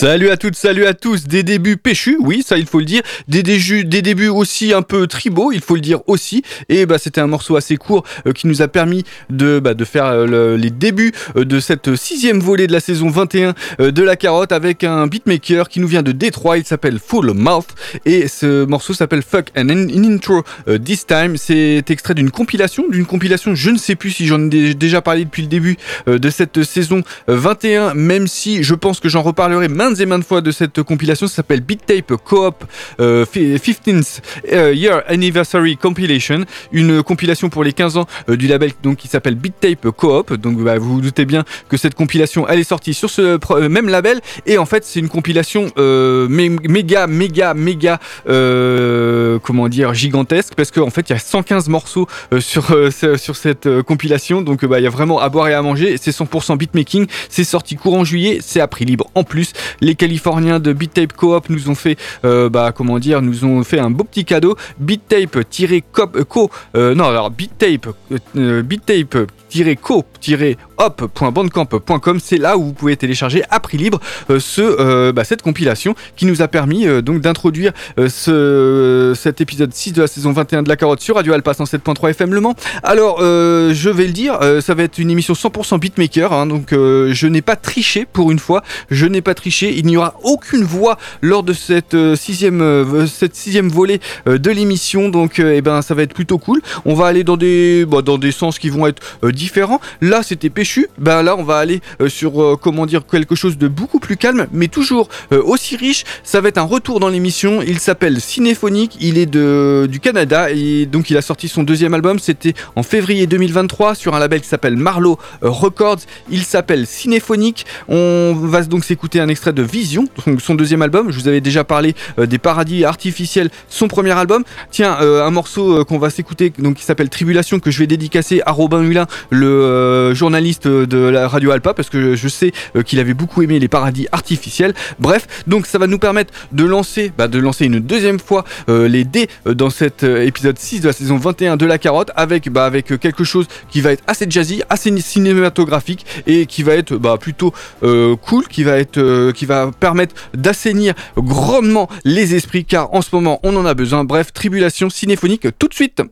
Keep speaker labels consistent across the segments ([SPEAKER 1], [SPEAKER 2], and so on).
[SPEAKER 1] Salut à toutes, salut à tous, des débuts péchus, oui, ça il faut le dire, des, des débuts aussi un peu tribaux, il faut le dire aussi, et bah c'était un morceau assez court euh, qui nous a permis de, bah, faire euh, le- les débuts euh, de cette sixième volée de la saison 21 euh, de la carotte avec un beatmaker qui nous vient de Détroit, il s'appelle Full Mouth, et ce morceau s'appelle Fuck an Intro This Time, c'est extrait d'une compilation, d'une compilation, je ne sais plus si j'en ai dé- déjà parlé depuis le début de cette saison euh, 21, même si je pense que j'en reparlerai et fois de cette compilation. Ça s'appelle Beat Tape Co-op euh, fi- 15th euh, Year Anniversary Compilation, une compilation pour les 15 ans euh, du label donc qui s'appelle Beat Tape Co-op. Donc bah, vous vous doutez bien que cette compilation elle est sortie sur ce euh, même label. Et en fait c'est une compilation euh, mé- méga méga méga euh, comment dire gigantesque. Parce qu'en fait il y a 115 morceaux euh, sur euh, sur cette euh, compilation. Donc euh, bah, il y a vraiment à boire et à manger. C'est 100% beatmaking. C'est sorti courant juillet. C'est à prix libre en plus les Californiens de Beat Tape Co-op nous ont fait euh, bah comment dire nous ont fait un beau petit cadeau. Beat Tape co, co euh, non alors Beat Tape euh, Beat Tape co op.bandcamp.com c'est là où vous pouvez télécharger à prix libre euh, ce, euh, bah, cette compilation qui nous a permis euh, donc d'introduire ce, cet épisode 6 de la saison 21 de la carotte sur Radio Alpha 107.3 FM Le Mans. Alors je vais le dire, ça va être une émission 100% beatmaker, hein, donc je n'ai pas triché pour une fois, je n'ai pas triché, il n'y aura aucune voix lors de cette sixième, cette euh, de l'émission, donc eh ben ça va être plutôt cool. On va aller dans des, bah, sens qui vont être différents. Là c'était ben là on va aller euh, sur euh, comment dire quelque chose de beaucoup plus calme, mais toujours euh, aussi riche. Ça va être un retour dans l'émission. Il s'appelle Cinéphonique. Il est de du Canada et donc il a sorti son deuxième album. C'était en février 2023 sur un label qui s'appelle Marlowe euh, Records. Il s'appelle Cinéphonique. On va donc s'écouter un extrait de Vision, son deuxième album. Je vous avais déjà parlé des Paradis Artificiels, son premier album. Tiens, un morceau qu'on va s'écouter donc qui s'appelle Tribulation que je vais dédicacer à Robin Hulin, le euh, de la radio Alpa, parce que je sais euh, qu'il avait beaucoup aimé les paradis artificiels. Bref, donc ça va nous permettre de lancer, bah, de lancer une deuxième fois euh, les dés euh, dans cet épisode 6 de la saison 21 de la carotte, avec, bah, avec quelque chose qui va être assez jazzy, assez cinématographique et qui va être bah, plutôt cool, qui va être, qui va permettre d'assainir grandement les esprits, car en ce moment on en a besoin. Bref, tribulation cinéphonique tout de suite.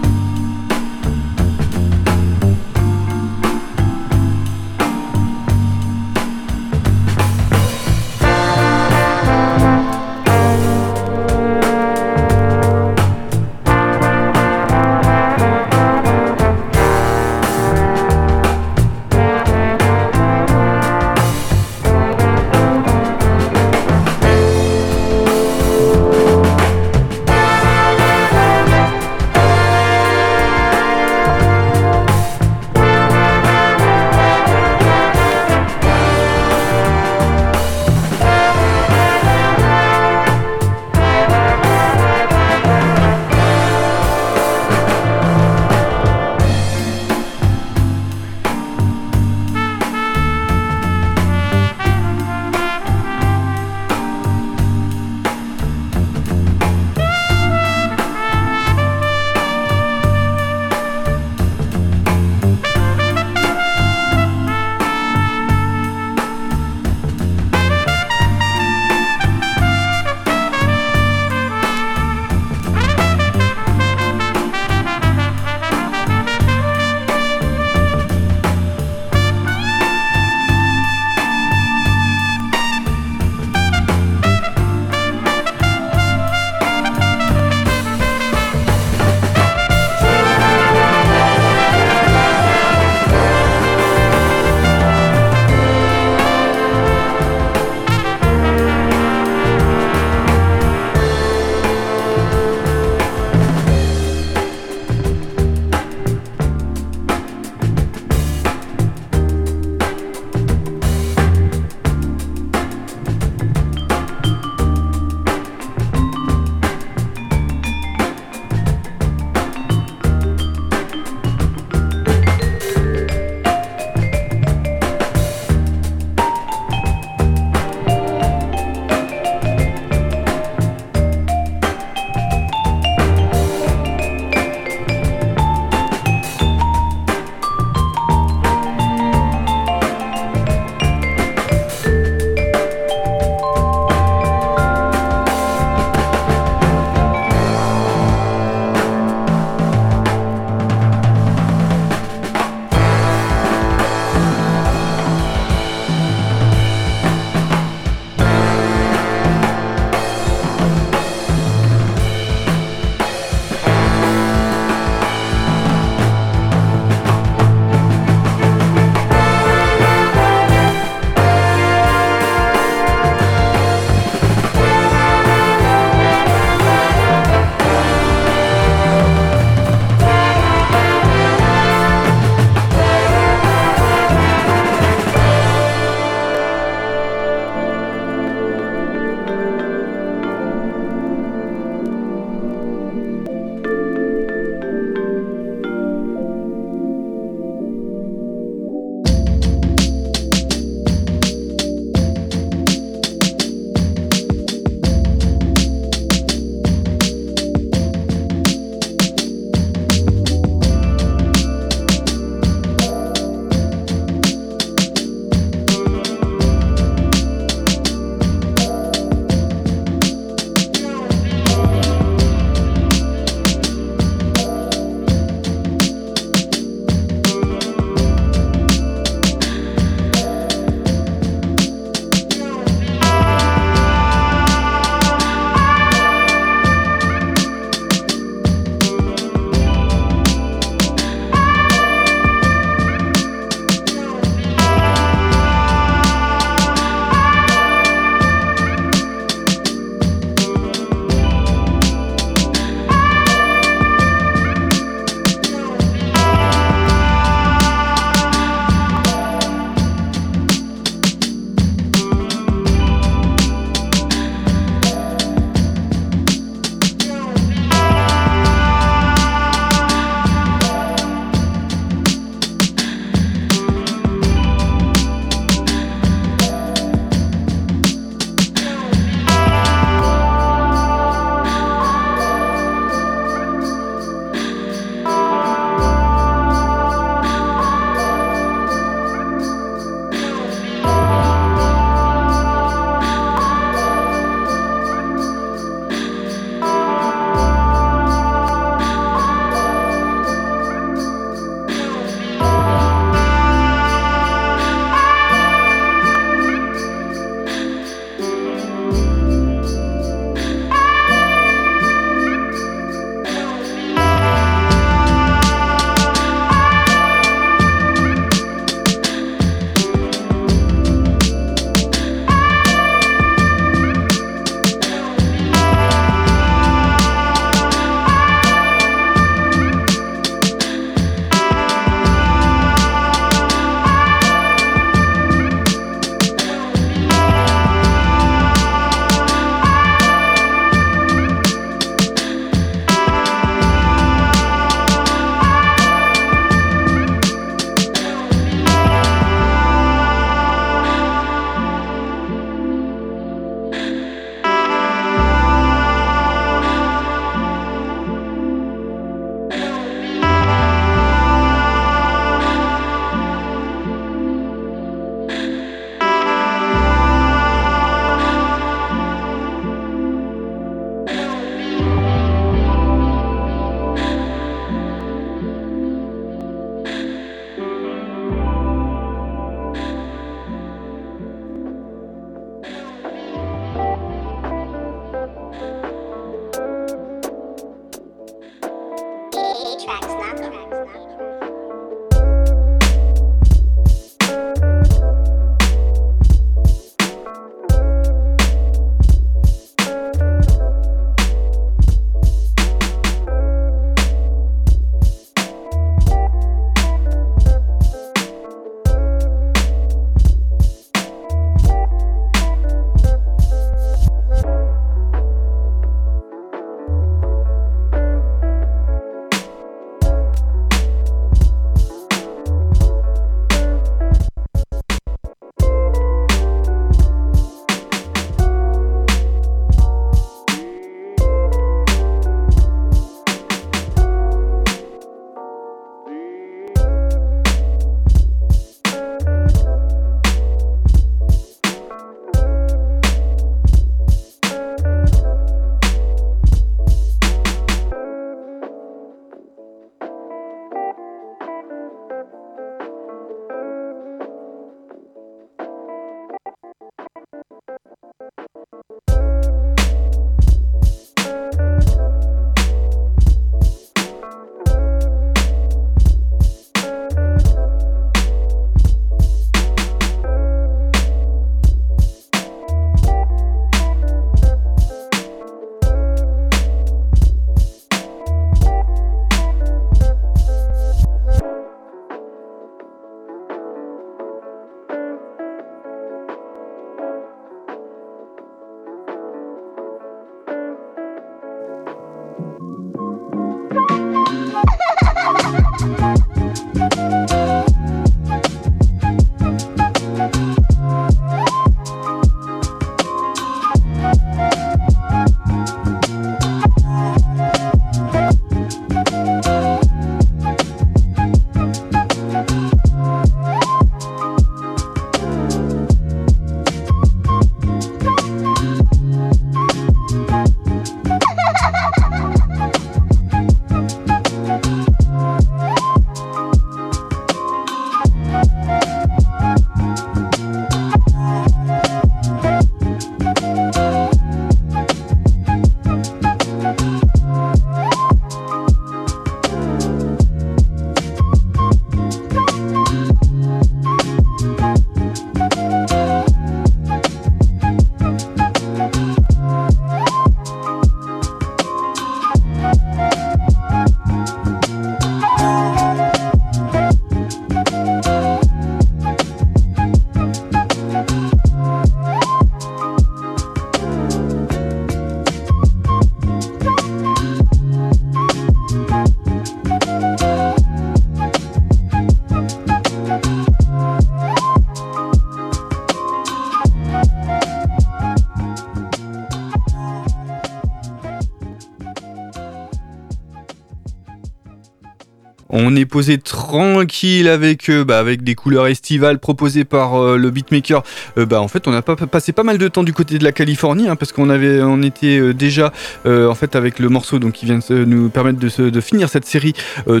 [SPEAKER 1] On est posé tranquille avec euh, bah, avec des couleurs estivales proposées par euh, le beatmaker. Euh, bah en fait, on a pas passé pas mal de temps du côté de la Californie hein, parce qu'on avait on était déjà en fait avec le morceau donc qui vient nous permettre de, finir cette série de,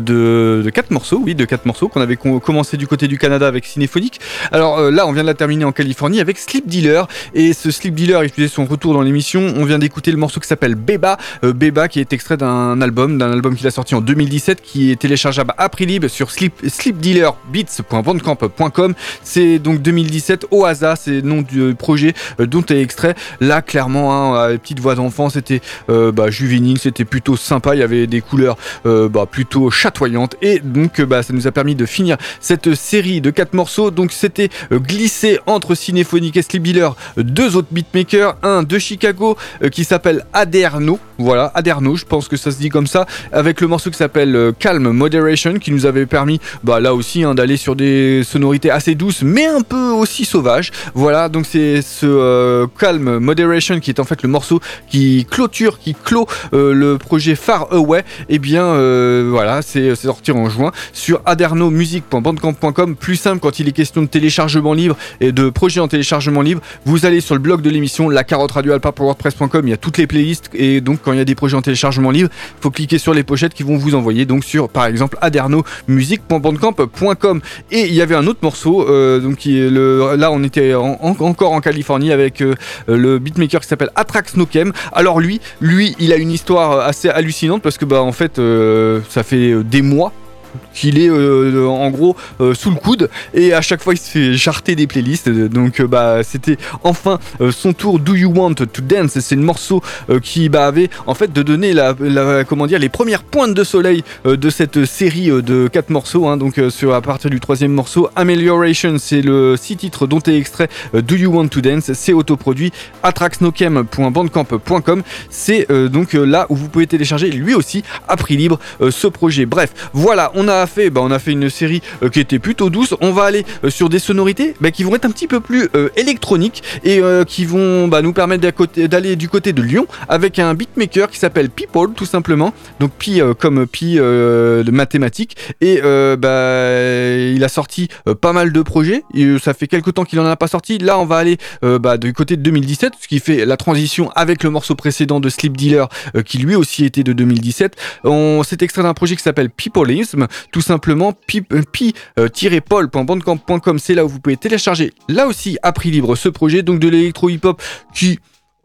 [SPEAKER 1] de quatre morceaux, oui, de quatre morceaux qu'on avait com- commencé du côté du Canada avec Cinéphonique. Alors là, on vient de la terminer en Californie avec Sleep Dealer et ce Sleep Dealer, il faisait son retour dans l'émission. On vient d'écouter le morceau qui s'appelle Beba, Beba qui est extrait d'un album, d'un album qu'il a sorti en 2017 qui est téléchargeable à prix libre sur sleep, sleepdealerbeats.bandcamp.com. C'est donc 2017 Oasa, c'est le nom du projet euh, dont est extrait. Là, clairement, hein, à petite voix d'enfant, c'était euh, bah, juvénile, c'était plutôt sympa. Il y avait des couleurs euh, bah, plutôt chatoyantes et donc euh, bah, ça nous a permis de finir cette série de quatre morceaux. Donc c'était euh, glissé entre Cinéphonique et Sleep Dealer euh, deux autres beatmakers, un de Chicago euh, qui s'appelle Aderno, voilà Aderno, je pense que ça se dit comme ça, avec le morceau qui s'appelle euh, Calm Moderation qui nous avait permis bah, là aussi hein, d'aller sur des sonorités assez douces mais un peu aussi sauvages. Voilà, donc c'est ce euh, Calm Moderation qui est en fait le morceau qui clôture, qui clôt euh, le projet Far Away. Et bien euh, voilà, c'est c'est sorti en juin sur adernomusic.bandcamp.com. Plus simple quand il est question de téléchargement libre et de projets en téléchargement libre. Vous allez sur le blog de l'émission, la carotte radio. Il y a toutes les playlists et donc quand il y a des projets en téléchargement libre, faut cliquer sur les pochettes qui vont vous envoyer donc sur par exemple adernomusic.bandcamp.com. Et il y avait un autre morceau, euh, donc là on était en- en- encore en Californie avec euh, le beatmaker qui s'appelle Atrax Nokem. Alors lui, lui, il a une histoire assez hallucinante parce que bah en fait euh, ça fait des mois qu'il est euh, en gros euh, sous le coude. Et à chaque fois il se fait jarter des playlists. Donc euh, bah c'était enfin son tour Do You Want to Dance. C'est le morceau qui bah, avait en fait de donner la, comment dire les premières pointes de soleil de cette série de quatre morceaux hein. donc sur à partir du troisième morceau Amelioration c'est le six titres dont est extrait Do You Want to Dance. C'est autoproduit atraxnokem.bandcamp.com c'est donc là où vous pouvez télécharger lui aussi à prix libre ce projet. Bref voilà a fait bah, on a fait une série euh, qui était plutôt douce. On va aller euh, sur des sonorités bah, qui vont être un petit peu plus euh, électroniques et qui vont bah, nous permettre d'aller du côté de Lyon avec un beatmaker qui s'appelle People tout simplement. Donc Pi comme Pi de mathématiques. Et bah, il a sorti pas mal de projets. Et, ça fait quelques temps qu'il en a pas sorti. Là on va aller bah, du côté de 2017 ce qui fait la transition avec le morceau précédent de Sleep Dealer qui lui aussi était de 2017 on s'est extrait d'un projet qui s'appelle Peopleism tout simplement pi- euh, pi-paul.bandcamp.com c'est là où vous pouvez télécharger là aussi à prix libre ce projet donc de l'électro hip hop qui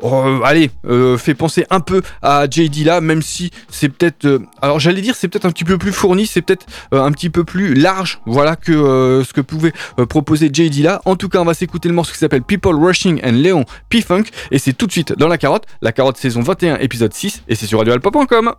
[SPEAKER 1] euh, allez, euh, fait penser un peu à JD là, même si c'est peut-être, euh, alors j'allais dire c'est peut-être un petit peu plus fourni, c'est peut-être euh, un petit peu plus large, voilà que euh, ce que pouvait euh, proposer JD là. En tout cas, on va s'écouter le morceau qui s'appelle People Rushing and Léon P-Funk et c'est tout de suite dans la carotte, la carotte saison 21 épisode 6 et c'est sur radioalpop.com.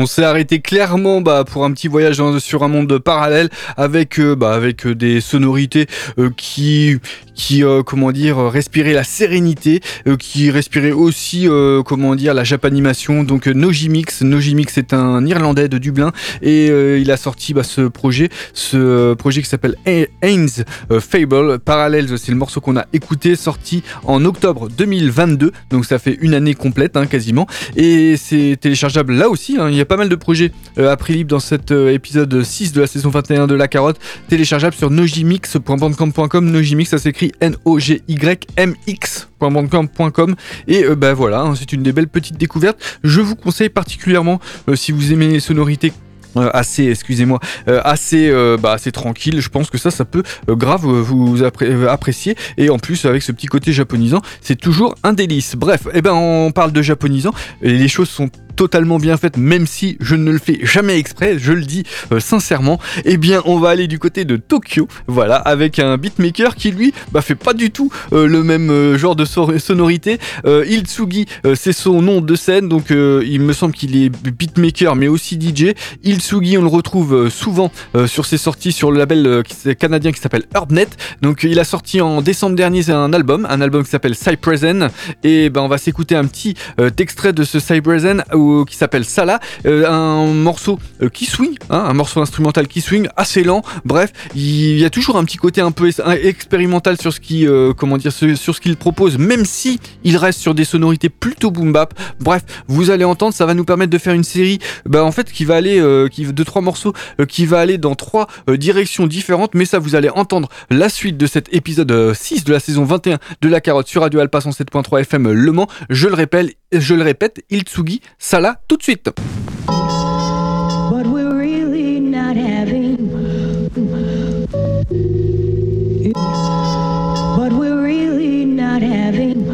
[SPEAKER 1] On s'est arrêté clairement bah, pour un petit voyage dans, sur un monde parallèle avec, euh, bah, avec euh, des sonorités euh, qui, qui comment dire, respiraient la sérénité, qui respiraient aussi, comment dire, la japanimation. Donc Nojimix, Nojimix est un Irlandais de Dublin et il a sorti bah, ce projet, ce projet qui s'appelle Haynes Fable. Parallels, c'est le morceau qu'on a écouté, sorti en octobre 2022. Donc ça fait une année complète hein, quasiment. Et c'est téléchargeable là aussi. Hein. Il y a pas mal de projets à prix libre dans cet épisode 6 de la saison 21 de La Carotte, téléchargeable sur nojimix.bandcamp.com. Nojimix, ça s'écrit N-O-G-Y-M-X.bandcamp.com. Et euh, bah voilà, hein, c'est une des belles petites découvertes. Je vous conseille particulièrement, euh, si vous aimez les sonorités euh, assez, excusez-moi, assez, bah, assez tranquille. Je pense que ça, ça peut grave vous apprécier. Et en plus, avec ce petit côté japonisant, c'est toujours un délice. Bref, eh ben, on parle de japonisant. Les choses sont totalement bien faite, même si je ne le fais jamais exprès, je le dis euh, sincèrement, eh bien on va aller du côté de Tokyo, voilà, avec un beatmaker qui lui bah, fait pas du tout euh, le même euh, genre de sonorité. Iltsugi, c'est son nom de scène, donc il me semble qu'il est beatmaker mais aussi DJ. Iltsugi, on le retrouve souvent sur ses sorties sur le label canadien qui s'appelle Herbnet. Donc il a sorti en décembre dernier un album, un album qui s'appelle Cypressen, et ben on va s'écouter un petit extrait de ce Cypressen où qui s'appelle Sala, euh, un morceau euh, qui swing, hein, un morceau instrumental qui swing, assez lent. Bref, il y a toujours un petit côté un peu expérimental sur ce qui, euh, comment dire, sur ce qu'il propose, même si il reste sur des sonorités plutôt boom bap. Bref, vous allez entendre, ça va nous permettre de faire une série, bah, en fait, qui va aller, qui de trois morceaux, qui va aller dans trois directions différentes, mais ça vous allez entendre la suite de cet épisode 6 de la saison 21 de la carotte sur Radio Alpha 107.3 FM Le Mans. Je le répète, je le répète, Iltsugi, ça là tout de suite. But we're really not having But we're really not having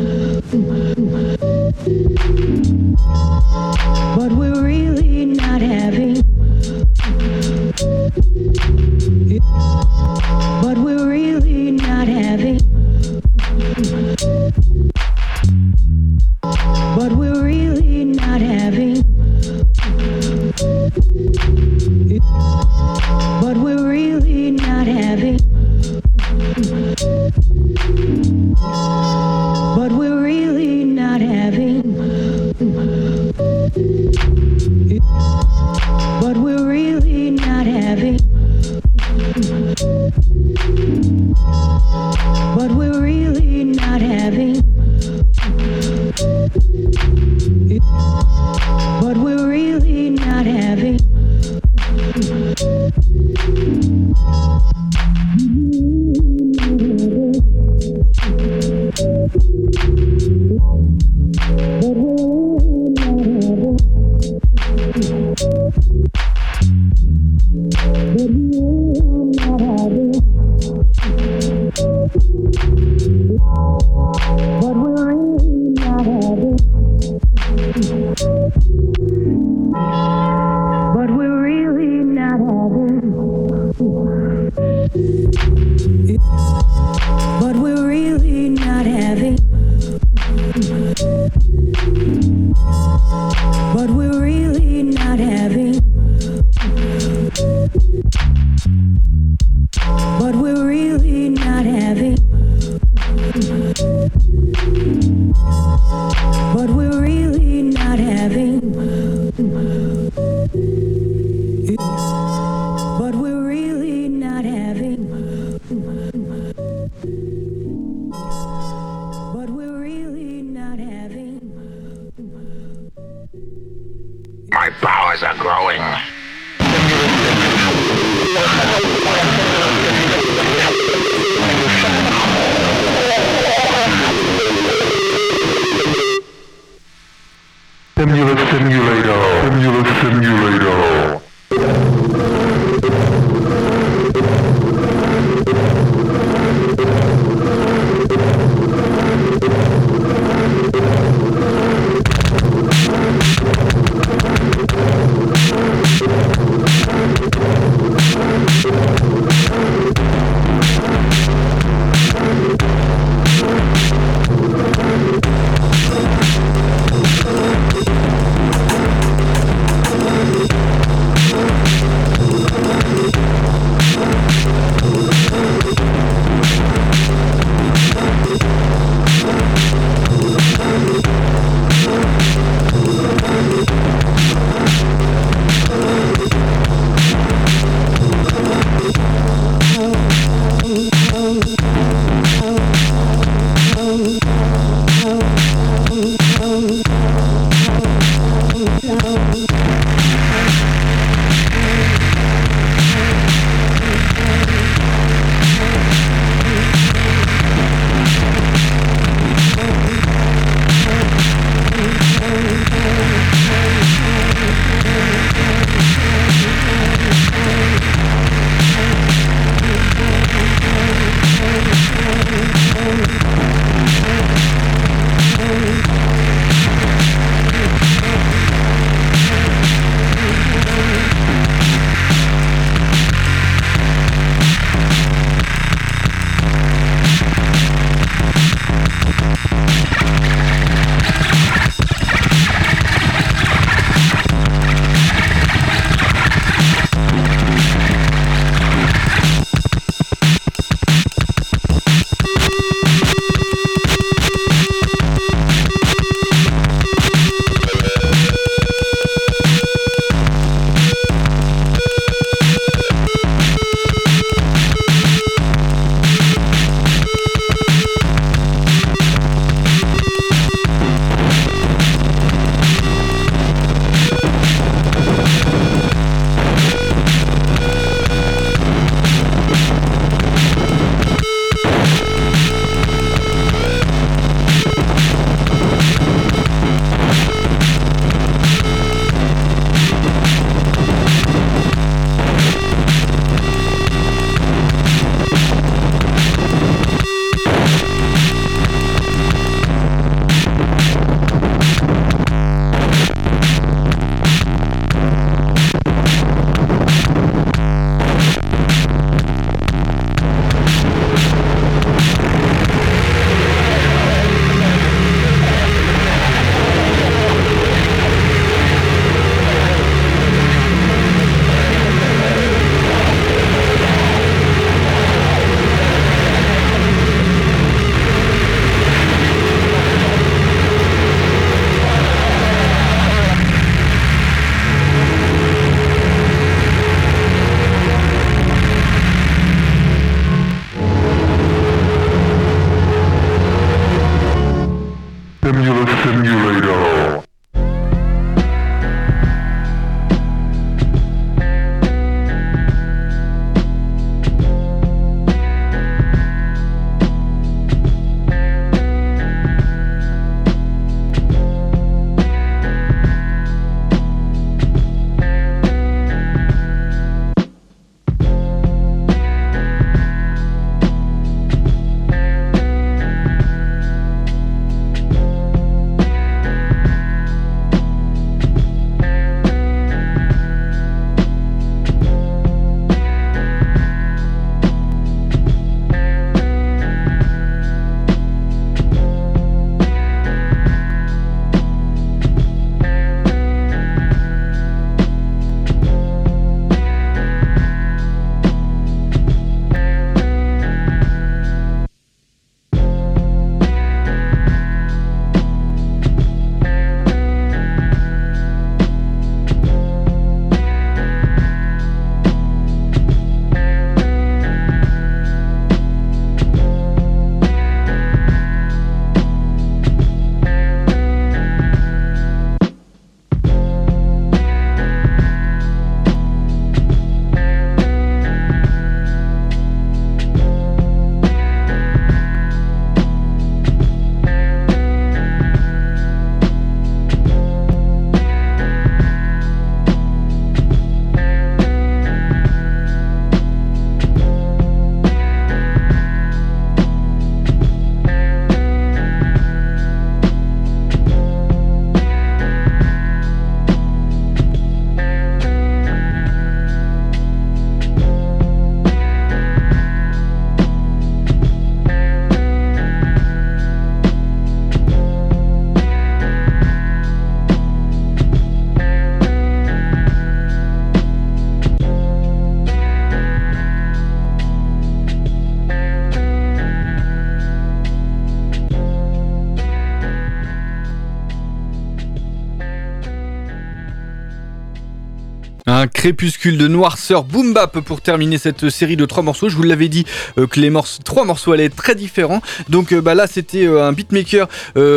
[SPEAKER 1] crépuscule de noirceur boom bap pour terminer cette série de trois morceaux. Je vous l'avais dit euh, que les morceaux, trois morceaux allaient être très différents. Donc euh, bah là c'était euh, un beatmaker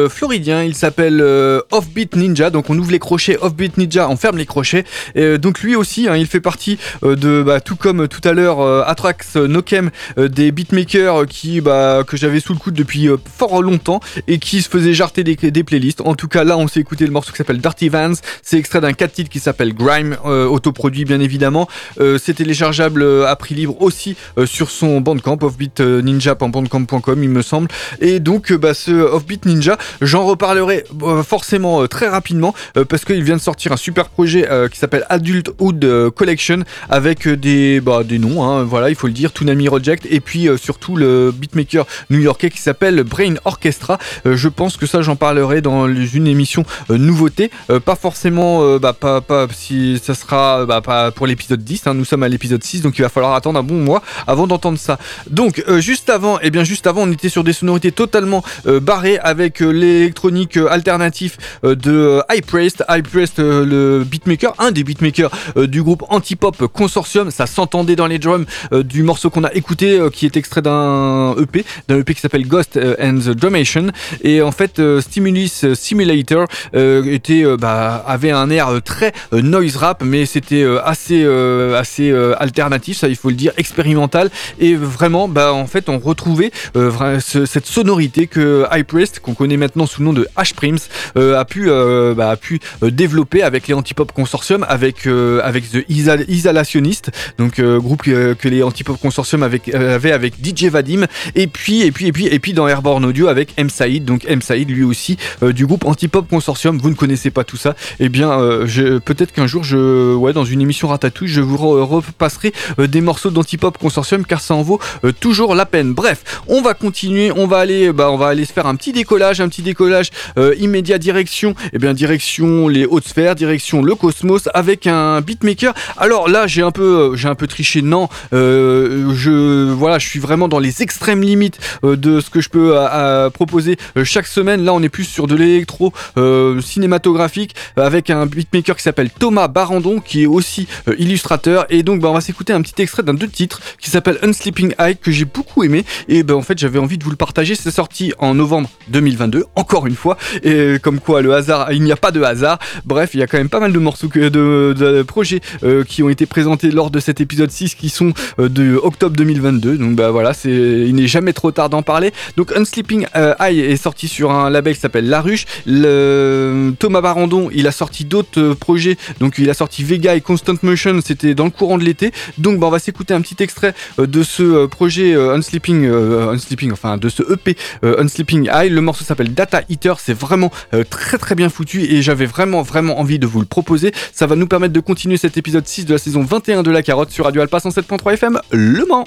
[SPEAKER 1] floridien, il s'appelle Offbeat Ninja. Donc on ouvre les crochets, Offbeat Ninja, on ferme les crochets. Et, donc lui aussi, hein, il fait partie de bah, tout comme tout à l'heure Atrax Nokem, des beatmakers qui bah, que j'avais sous le coude depuis fort longtemps et qui se faisaient jarter des, playlists. En tout cas là on s'est écouté le morceau qui s'appelle Dirty Vans. C'est extrait d'un 4 titres qui s'appelle Grime, euh, bien évidemment. Euh, c'est téléchargeable euh, à prix libre aussi euh, sur son Bandcamp, offbeatninja.bandcamp.com il me semble. Et donc bah, ce Offbeat Ninja, j'en reparlerai forcément très rapidement parce qu'il vient de sortir un super projet qui s'appelle Adulthood euh, Collection avec des, bah, des noms, hein, voilà il faut le dire, Toonami Project et puis surtout le beatmaker new-yorkais qui s'appelle Brain Orchestra. Je pense que ça j'en parlerai dans une émission nouveauté, pas forcément, bah, pas, pas si ça sera bah, pour l'épisode 10, hein, nous sommes à l'épisode 6 donc il va falloir attendre un bon mois avant d'entendre ça. Donc euh, juste avant, et bien juste avant on était sur des sonorités totalement euh, barrées avec euh, l'électronique alternatif de High Priest, High Priest le beatmaker, un des beatmakers du groupe Antipop Consortium, ça s'entendait dans les drums du morceau qu'on a écouté qui est extrait d'un EP, d'un EP qui s'appelle Ghost and the Drumation et en fait Stimulus Simulator était bah, avait un air très noise rap mais c'était assez euh, assez euh, alternatif ça il faut le dire expérimental. Et vraiment bah en fait on retrouvait euh, cette sonorité que High qu'on connaît maintenant sous le nom de H Prims euh, a pu euh, bah, a pu euh, développer avec les Antipop Consortium avec euh, avec The Isolationist donc euh, groupe que, les Antipop Consortium avec euh, avaient avec DJ Vadim. Et puis et puis et puis et puis dans Airborne Audio avec M Saïd. Donc M Saïd lui aussi euh, du groupe Antipop Consortium. Vous ne connaissez pas tout ça. Et bien euh, je- peut-être qu'un jour je ouais dans une émission ratatouille je vous re- repasserai euh, des morceaux d'Antipop Consortium car ça en vaut euh, toujours la peine. Bref on va continuer on va aller bah on va aller se faire un petit décollage un petit décollage euh, immédiat direction et bien direction les hautes sphères direction le cosmos avec un beatmaker. Alors là j'ai un peu j'ai un peu triché. Non je voilà je suis vraiment dans les extrêmes limites de ce que je peux proposer chaque semaine. Là on est plus sur de l'électro cinématographique avec un beatmaker qui s'appelle Thomas Barandon qui est aussi euh, illustrateur. Et donc bah, on va s'écouter un petit extrait d'un deux titres qui s'appelle Unsleeping Eye que j'ai beaucoup aimé. Et ben en fait j'avais envie de vous le partager. C'est sorti en novembre 2022 encore une fois. Et comme quoi le hasard il n'y a pas de hasard. Bref il y a quand même pas mal de morceaux de, projets euh, qui ont été présentés lors de cet épisode 6 qui sont euh, de octobre 2022 donc bah voilà c'est il n'est jamais trop tard d'en parler. Donc Unsleeping Eye est sorti sur un label qui s'appelle La Ruche. Thomas Barandon il a sorti d'autres projets. Donc il a sorti Vega et Constant Motion c'était dans le courant de l'été. Donc bah, on va s'écouter un petit extrait euh, de ce euh, projet euh, Unsleeping Unsleeping enfin de ce EP Unsleeping Eye le morceau s'appelle Data Eater. C'est vraiment très très bien foutu et j'avais vraiment vraiment envie de vous le proposer. Ça va nous permettre de continuer cet épisode 6 de la saison 21 de La Carotte sur Radio Alpha 107.3 FM Le Mans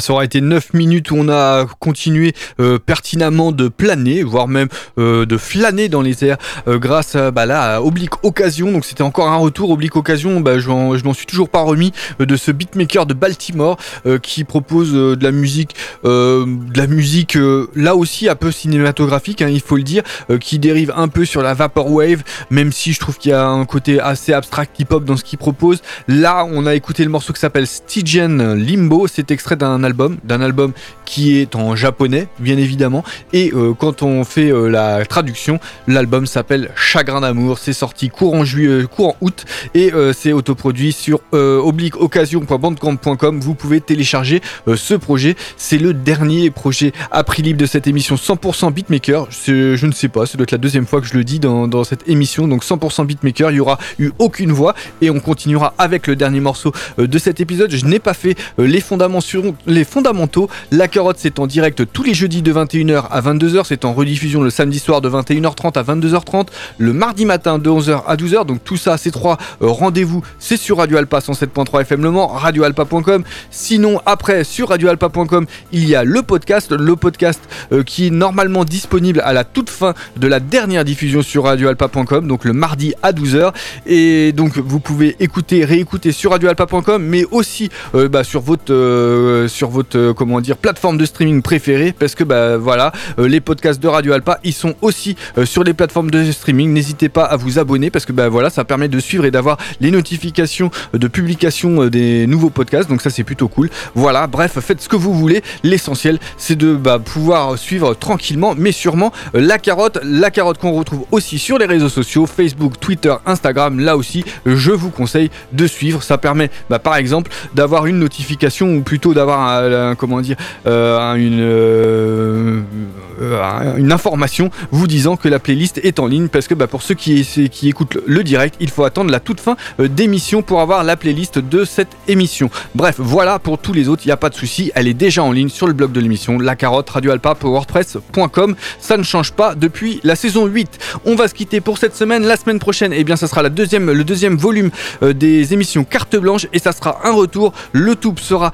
[SPEAKER 1] ça aura été 9 minutes où on a continué euh, pertinemment de planer, voire même euh, de flâner dans les airs euh, grâce bah, là, à Oblique Occasion. Donc c'était encore un retour. Oblique Occasion, bah, je m'en- suis toujours pas remis de ce beatmaker de Baltimore qui propose de la musique, de la musique là aussi un peu cinématographique, hein, il faut le dire, qui dérive un peu sur la vaporwave, même si je trouve qu'il y a un côté assez abstract hip-hop dans ce qu'il propose. Là, on a écouté le morceau qui s'appelle Stygian Limbo. C'est extrait d'un album, d'un album qui est en japonais, bien évidemment. Et euh, quand on fait euh, la traduction, l'album s'appelle Chagrin d'amour. C'est sorti courant juillet, courant août, et euh, c'est autoproduit sur euh, obliqueoccasion.bandcamp.com. Vous pouvez télécharger euh, ce projet. C'est le dernier projet à prix libre de cette émission 100% beatmaker. Je ne sais pas, ça doit être la deuxième fois que je le dis dans, cette émission. Donc 100% beatmaker, il y aura eu aucune voix et on continuera avec le dernier morceau euh, de cet épisode. Je n'ai pas fait euh, les, fondamentaux, les fondamentaux. La carotte, c'est en direct tous les jeudis de 21h à 22h. C'est en rediffusion le samedi soir de 21h30 à 22h30. Le mardi matin de 11h à 12h. Donc tout ça, ces trois euh, rendez-vous, c'est sur Radio Alpa 107.3 FM Le Mans, radioalpa.com. Sinon, après, sur radioalpa.com, il y a le podcast. Le podcast euh, qui est normalement disponible à la toute fin de la dernière diffusion sur radioalpa.com. Donc le mardi à 12h. Et donc vous pouvez écouter, réécouter sur radioalpa.com, mais aussi euh, bah, sur votre, sur votre euh, comment dire, plateforme de streaming préférée, parce que bah, voilà, euh, les podcasts de Radio Alpa, ils sont aussi euh, sur les plateformes de streaming. N'hésitez pas à vous abonner, parce que bah, voilà, ça permet de suivre et d'avoir les notifications de publication des nouveaux podcasts. Donc ça c'est plutôt cool. Voilà, bref, faites ce que vous voulez. L'essentiel, c'est de bah, pouvoir suivre tranquillement, mais sûrement la carotte, la carotte qu'on retrouve aussi sur les réseaux sociaux, Facebook, Twitter, Instagram. Là aussi, je vous conseille de suivre. Ça permet, bah, par exemple, d'avoir une notification ou plutôt d'avoir un, comment dire, euh, un- une, euh, un- une information vous disant que la playlist est en ligne parce que bah, pour ceux qui, qui écoutent le direct, il faut attendre la toute fin euh, d'émission pour avoir la playlist de cette émission. Bref, voilà pour tous les autres, il n'y a pas de souci, elle est déjà en ligne sur le blog de l'émission, la carotte radioalpa.wordpress.com. Ça ne change pas depuis la saison 8. On va se quitter pour cette semaine. La semaine prochaine, eh bien, ça sera la deuxième, le deuxième volume des émissions Carte Blanche et ça sera un retour. Le tout sera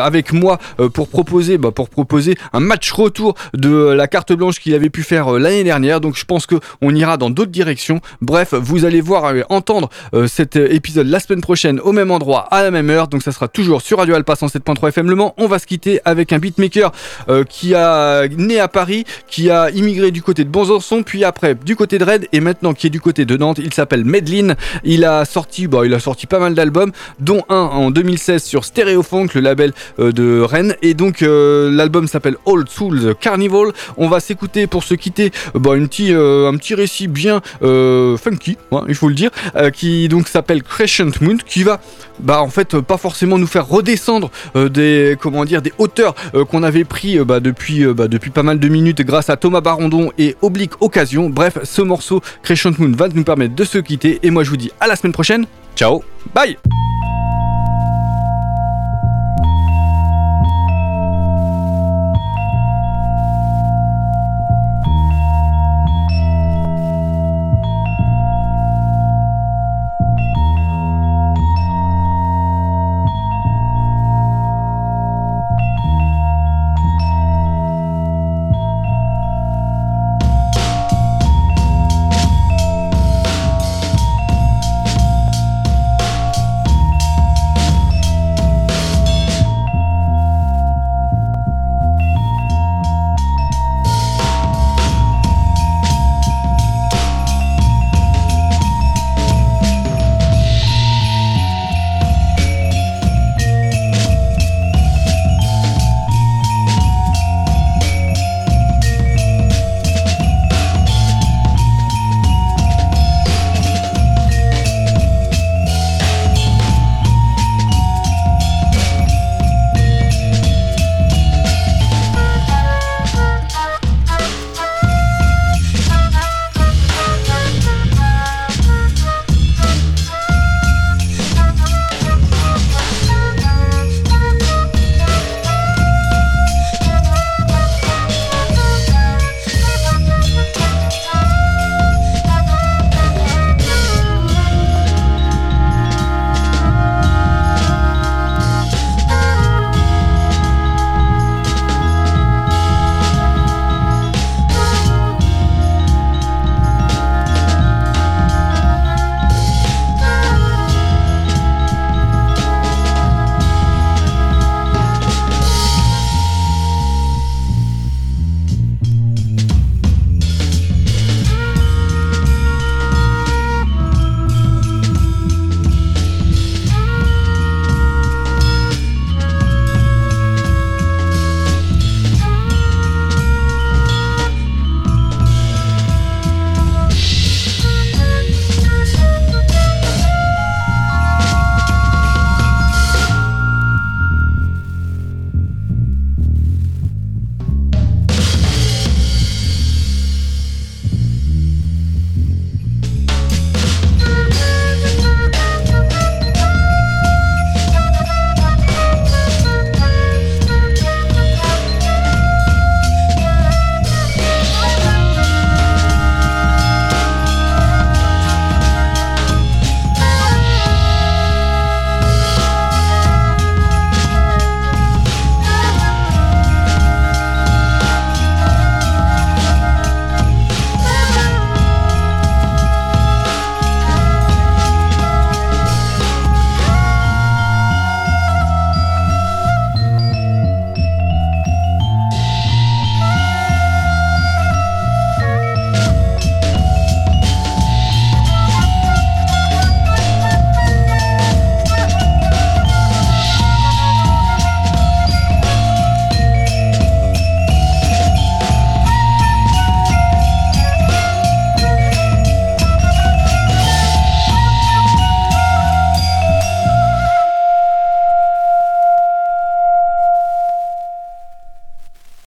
[SPEAKER 1] avec moi euh, pour proposer, bah, pour proposer un match retour de la Carte Blanche qu'il avait pu faire euh, l'année dernière. Donc je pense que on ira dans d'autres directions. Bref, vous allez voir entendre euh, cet euh, épisode la semaine prochaine au même endroit à la même heure. Donc ça sera toujours sur Radio Alpa 107.3 FM Le Mans. On va se quitter avec un beatmaker euh, qui a né à Paris, qui a immigré du côté de Bonsançon, puis après du côté de Rennes et maintenant qui est du côté de Nantes. Il s'appelle Medline. Il a sorti, bah, il a sorti pas mal d'albums, dont un en 2016 sur Stereofunk, le label euh, de Rennes. Et donc euh, l'album s'appelle Old Souls Carnival. On va s'écouter pour se quitter euh, bah, une petit, un petit récit bien funky, ouais, il faut le dire, qui donc s'appelle Crescent Moon, qui va bah en fait pas forcément nous faire redescendre des comment dire des hauteurs qu'on avait pris bah, depuis bah, depuis pas mal de minutes grâce à Thomas Barondon et Oblique Occasion. Bref, ce morceau Crescent Moon va nous permettre de se quitter et moi je vous dis à la semaine prochaine. Ciao, bye.